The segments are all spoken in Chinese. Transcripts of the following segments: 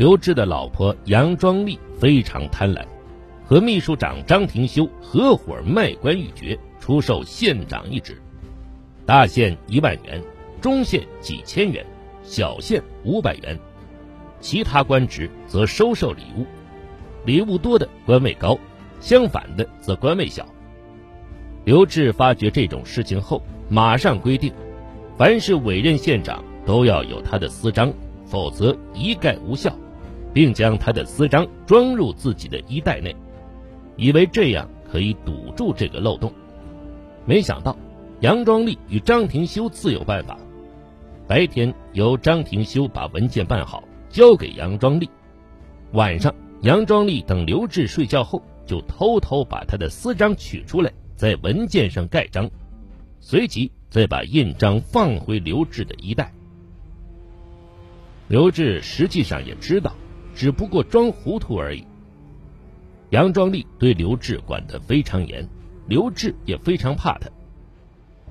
刘志的老婆杨庄丽非常贪婪，和秘书长张廷修合伙卖官鬻爵，出售县长一职，大县一万元，中县几千元，小县五百元，其他官职则收受礼物，礼物多的官位高，相反的则官位小。刘志发觉这种事情后，马上规定，凡是委任县长都要有他的私章，否则一概无效，并将他的私章装入自己的衣袋内，以为这样可以堵住这个漏洞。没想到，杨庄立与张廷修自有办法。白天由张廷修把文件办好，交给杨庄立；晚上，杨庄立等刘志睡觉后，就偷偷把他的私章取出来。在文件上盖章，随即再把印章放回刘志的衣袋。刘志实际上也知道，只不过装糊涂而已。杨庄丽对刘志管得非常严，刘志也非常怕他。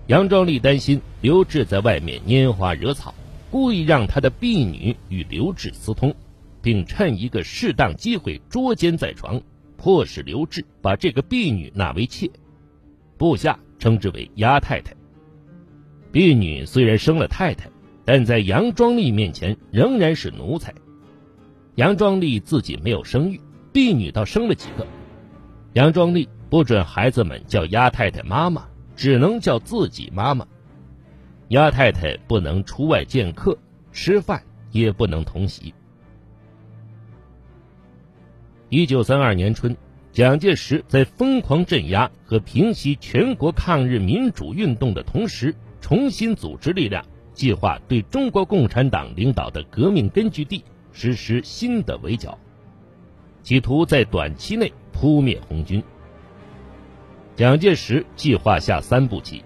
杨庄丽担心刘志在外面拈花惹草，故意让他的婢女与刘志私通，并趁一个适当机会捉奸在床，迫使刘志把这个婢女纳为妾。部下称之为鸭太太。婢女虽然生了太太，但在杨庄丽面前仍然是奴才。杨庄丽自己没有生育，婢女倒生了几个。杨庄丽不准孩子们叫鸭太太妈妈，只能叫自己妈妈。鸭太太不能出外见客，吃饭也不能同席。一九三二年春。蒋介石在疯狂镇压和平息全国抗日民主运动的同时，重新组织力量，计划对中国共产党领导的革命根据地实施新的围剿，企图在短期内扑灭红军。蒋介石计划下三步棋：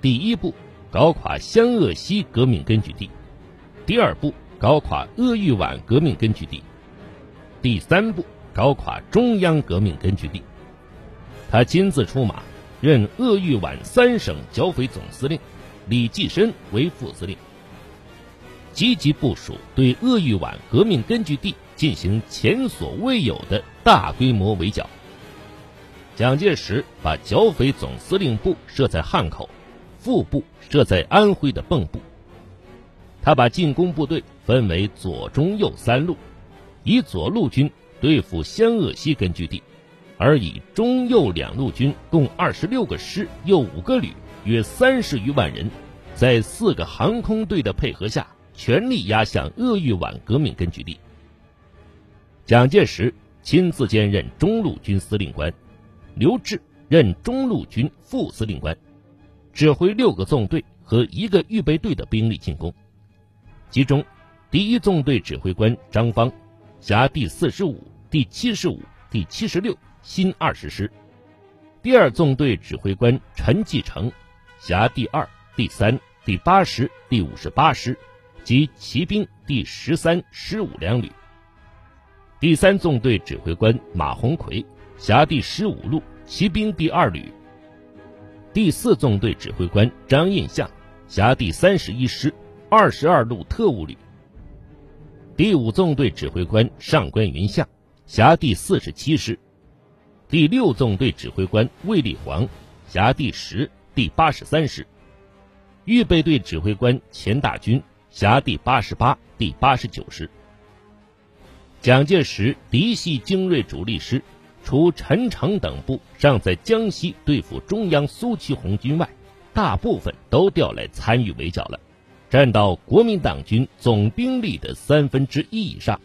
第一步，搞垮湘鄂西革命根据地；第二步，搞垮鄂豫皖革命根据地；第三步。搞垮中央革命根据地，他亲自出马，任鄂豫皖三省剿匪总司令，李济深为副司令，积极部署对鄂豫皖革命根据地进行前所未有的大规模围剿。蒋介石把剿匪总司令部设在汉口，副部设在安徽的蚌埠。他把进攻部队分为左、中、右三路，以左路军。对付湘鄂西根据地，而以中右两路军共二十六个师又五个旅，约三十余万人，在四个航空队的配合下，全力压向鄂豫皖革命根据地。蒋介石亲自兼任中路军司令官，刘峙任中路军副司令官，指挥六个纵队和一个预备队的兵力进攻，其中第一纵队指挥官张芳。辖第四十五、第七十五、第七十六新二十师，第二纵队指挥官陈继承，辖第二、第三、第八师、第五十八师及骑兵第十三、十五两旅。第三纵队指挥官马鸿逵，辖第十五路骑兵第二旅。第四纵队指挥官张印象，辖第三十一师二十二路特务旅。第五纵队指挥官上官云相，辖第四十七师；第六纵队指挥官卫立煌，辖第十、第八十三师；预备队指挥官钱大军，辖第八十八、第八十九师。蒋介石嫡系精锐主力师，除陈诚等部尚在江西对付中央苏区红军外，大部分都调来参与围剿了。占到国民党军总兵力的三分之一以上。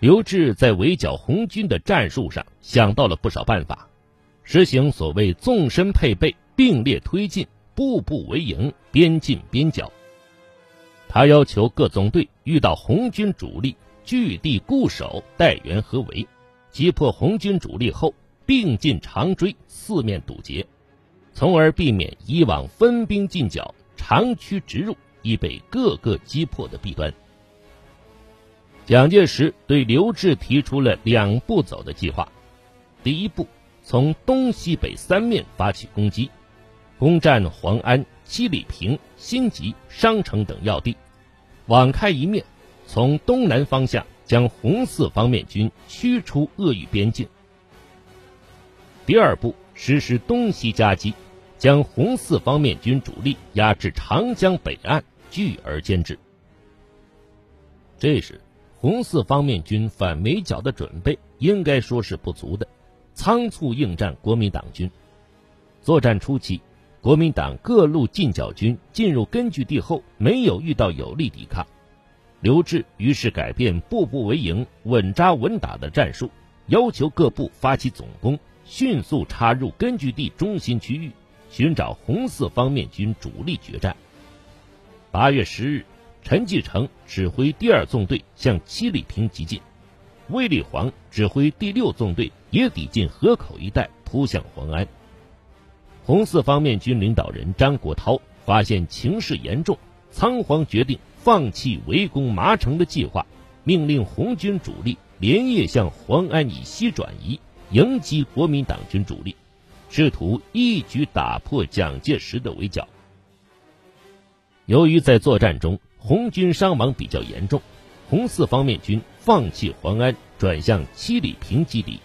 刘志在围剿红军的战术上想到了不少办法，实行所谓纵深配备、并列推进、步步为营、边进边剿。他要求各纵队遇到红军主力，据地固守，待援合围，击破红军主力后，并进长追，四面堵截，从而避免以往分兵进剿。长驱直入，已被各个击破的弊端。蒋介石对刘志提出了两步走的计划：第一步，从东西北三面发起攻击，攻占黄安、七里坪、新集、商城等要地；网开一面，从东南方向将红四方面军驱出鄂豫边境。第二步实施东西夹击，将红四方面军主力压至长江北岸，聚而歼之。这时，红四方面军反围剿的准备应该说是不足的，仓促应战国民党军。作战初期，国民党各路进剿军进入根据地后，没有遇到有力抵抗。刘志于是改变步步为营、稳扎稳打的战术，要求各部发起总攻。迅速插入根据地中心区域，寻找红四方面军主力决战。八月十日，陈继承指挥第二纵队向七里坪急进，卫立煌指挥第六纵队也抵近河口一带，扑向黄安。红四方面军领导人张国焘发现情势严重，仓皇决定放弃围攻麻城的计划，命令红军主力连夜向黄安以西转移。迎击国民党军主力，试图一举打破蒋介石的围剿。由于在作战中红军伤亡比较严重，红四方面军放弃黄安，转向七里坪基地，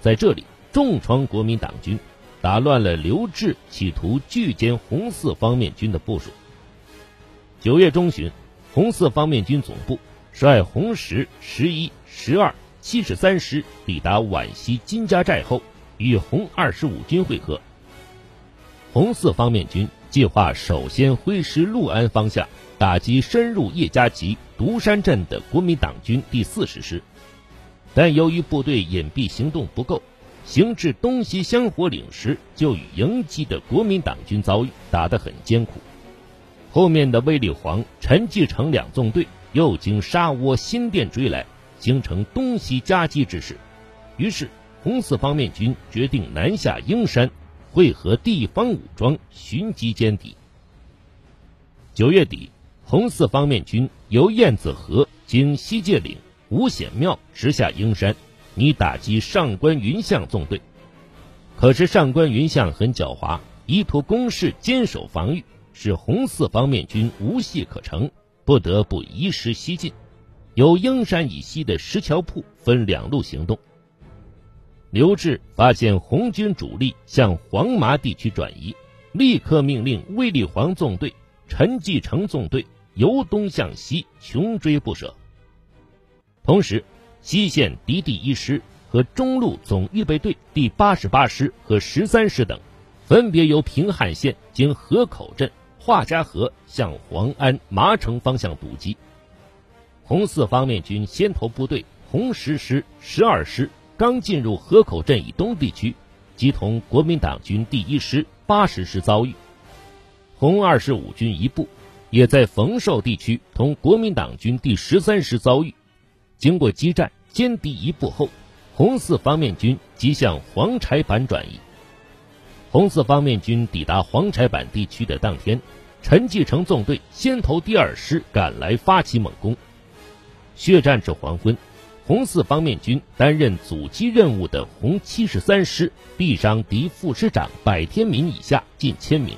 在这里重创国民党军，打乱了刘峙企图拒歼红四方面军的部署。九月中旬，红四方面军总部率红十、十一、十二。七十三师抵达皖西金家寨后，与红二十五军会合。红四方面军计划首先挥师六安方向，打击深入叶家集、独山镇的国民党军第四十师，但由于部队隐蔽行动不够，行至东西香火岭时，就与迎击的国民党军遭遇，打得很艰苦。后面的卫立煌、陈继承两纵队又经沙窝、新店追来。形成东西夹击之势，于是红四方面军决定南下英山，会合地方武装，寻机歼敌。九月底，红四方面军由燕子河经西界岭、五显庙直下英山，你打击上官云相纵队。可是上官云相很狡猾，意图攻势坚守防御，使红四方面军无隙可乘，不得不移师西进。由英山以西的石桥铺分两路行动。刘志发现红军主力向黄麻地区转移，立刻命令卫立煌纵队、陈继承纵队由东向西穷追不舍。同时，西线敌第一师和中路总预备队第八十八师和十三师等，分别由平汉线经河口镇、华家河向黄安、麻城方向堵击。红四方面军先头部队红十师、十二师刚进入河口镇以东地区，即同国民党军第一师、八十师遭遇；红二十五军一部也在冯寿地区同国民党军第十三师遭遇。经过激战歼敌一部后，红四方面军即向黄柴板转移。红四方面军抵达黄柴板地区的当天，陈继承纵队先头第二师赶来发起猛攻。血战至黄昏，红四方面军担任阻击任务的红七十三师毙伤敌副师长百天民以下近千名。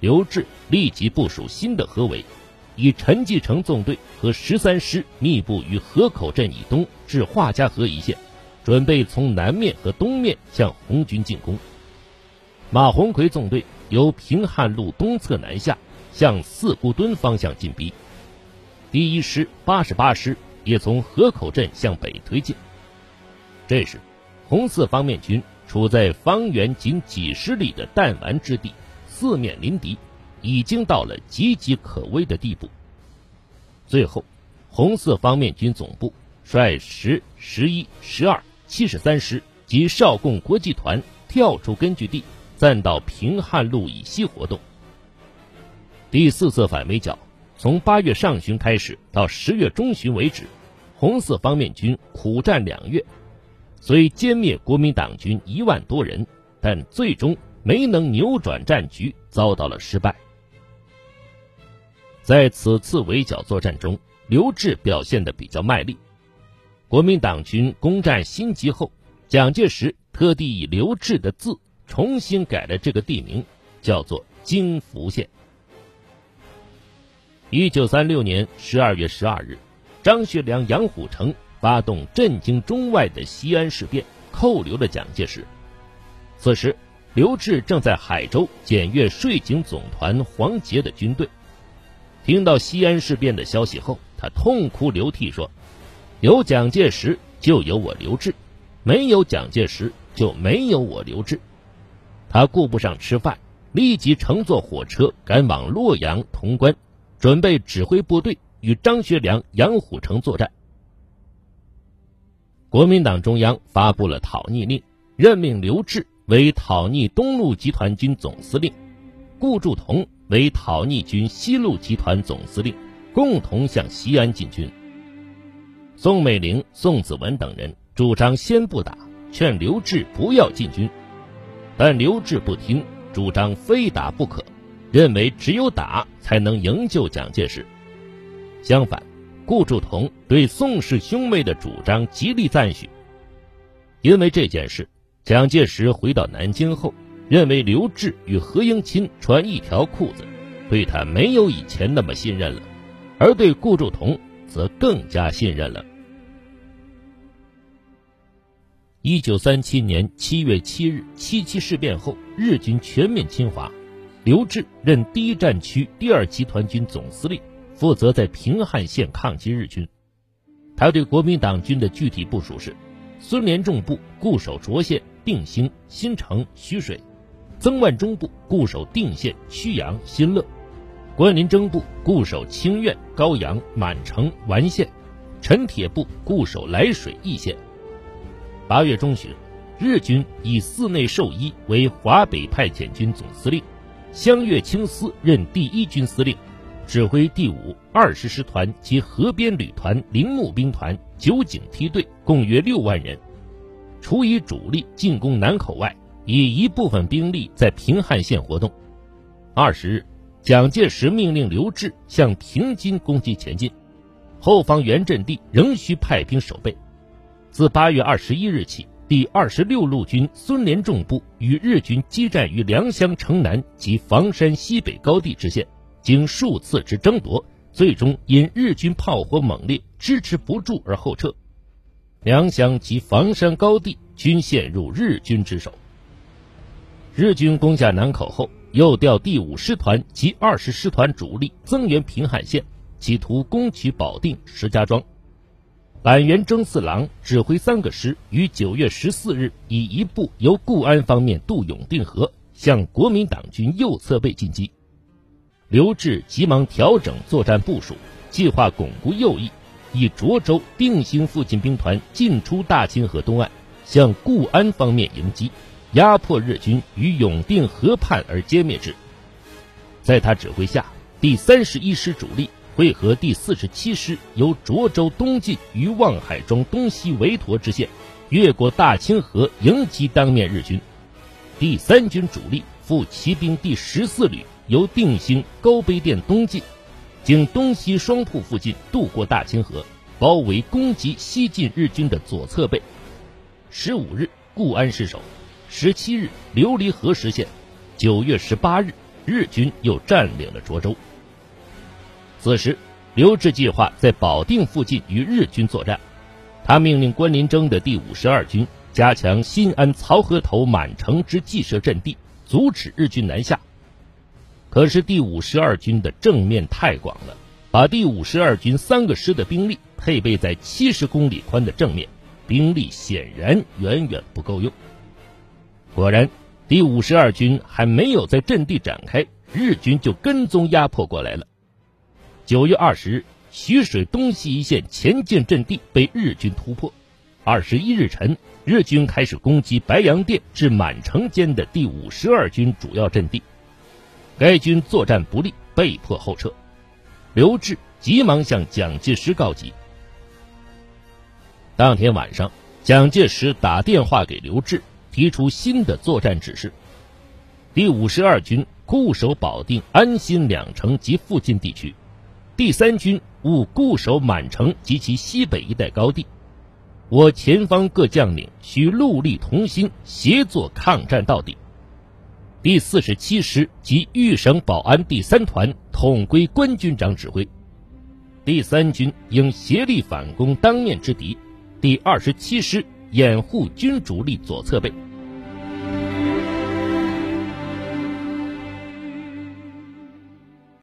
刘志立即部署新的合围，以陈继承纵队和十三师密布于河口镇以东至华家河一线，准备从南面和东面向红军进攻。马鸿逵纵队由平汉路东侧南下，向四姑墩方向进逼。第一师、八十八师也从河口镇向北推进。这时，红四方面军处在方圆仅几十里的弹丸之地，四面临敌，已经到了岌岌可危的地步。最后，红四方面军总部率十、十一、十二、七十三师及少共国际团跳出根据地，暂到平汉路以西活动。第四次反围剿。从八月上旬开始到十月中旬为止，红四方面军苦战两月，虽歼灭国民党军一万多人，但最终没能扭转战局，遭到了失败。在此次围剿作战中，刘志表现的比较卖力。国民党军攻占新集后，蒋介石特地以刘志的字重新改了这个地名，叫做京福县。一九三六年十二月十二日，张学良、杨虎城发动震惊中外的西安事变，扣留了蒋介石。此时，刘志正在海州检阅税警总团黄杰的军队。听到西安事变的消息后，他痛哭流涕说：“有蒋介石，就有我刘志；没有蒋介石，就没有我刘志。”他顾不上吃饭，立即乘坐火车赶往洛阳、潼关，准备指挥部队与张学良、杨虎城作战。国民党中央发布了讨逆令，任命刘志为讨逆东路集团军总司令，顾祝同为讨逆军西路集团总司令，共同向西安进军。宋美龄、宋子文等人主张先不打，劝刘志不要进军。但刘志不听，主张非打不可，认为只有打才能营救蒋介石。相反，顾祝同对宋氏兄妹的主张极力赞许。因为这件事，蒋介石回到南京后，认为刘志与何应钦穿一条裤子，对他没有以前那么信任了，而对顾祝同则更加信任了。一九三七年七月七日，七七事变后，日军全面侵华，刘志任第一战区第二集团军总司令，负责在平汉线抗击日军。他对国民党军的具体部署是：孙连仲部固守涿县、定兴、新城、徐水；曾万钟部固守定县、曲阳、新乐；关林征部固守清苑、高阳、满城、完县；陈铁部固守涞水、易县。八月中旬，日军以寺内寿一为华北派遣军总司令，湘粤清司任第一军司令，指挥第五、二十师团及河边旅团、铃木兵团、九井梯队，共约六万人。除以主力进攻南口外，以一部分兵力在平汉线活动。二十日，蒋介石命令刘志向平津攻击前进，后方原阵地仍需派兵守备。自八月二十一日起，第二十六路军孙连仲部与日军激战于良乡城南及房山西北高地之线，经数次之争夺，最终因日军炮火猛烈，支持不住而后撤。良乡及房山高地均陷入日军之手。日军攻下南口后，又调第五师团及二十师团主力增援平汉线，企图攻取保定、石家庄。板垣征四郎指挥三个师，于九月十四日以一部由固安方面渡永定河，向国民党军右侧背进击。刘志急忙调整作战部署，计划巩固右翼，以涿州、定兴附近兵团进出大清河东岸，向固安方面迎击，压迫日军于永定河畔而歼灭之。在他指挥下，第三十一师主力。会合第四十七师，由涿州东进于望海庄东西围陀之线，越过大清河迎击当面日军。第三军主力赴骑兵第十四旅由定兴高碑店东进，经东西双铺附近渡过大清河，包围攻击西进日军的左侧背。十五日，固安失守；十七日，琉璃河实现；九月十八日，日军又占领了涿州。此时，刘志计划在保定附近与日军作战。他命令关林征的第五十二军加强新安曹河头满城之计设阵地，阻止日军南下。可是第五十二军的正面太广了，把第五十二军三个师的兵力配备在七十公里宽的正面，兵力显然远远不够用。果然，第五十二军还没有在阵地展开，日军就跟踪压迫过来了。九月二十日，徐水东西一线前进阵地被日军突破。二十一日晨，日军开始攻击白洋淀至满城间的第五十二军主要阵地，该军作战不利，被迫后撤。刘志急忙向蒋介石告急。当天晚上，蒋介石打电话给刘志，提出新的作战指示：第五十二军固守保定、安新两城及附近地区。第三军务固守满城及其西北一带高地，我前方各将领需戮力同心，协作抗战到底。第四十七师及豫省保安第三团统归关军长指挥。第三军应协力反攻当面之敌，第二十七师掩护军主力左侧背。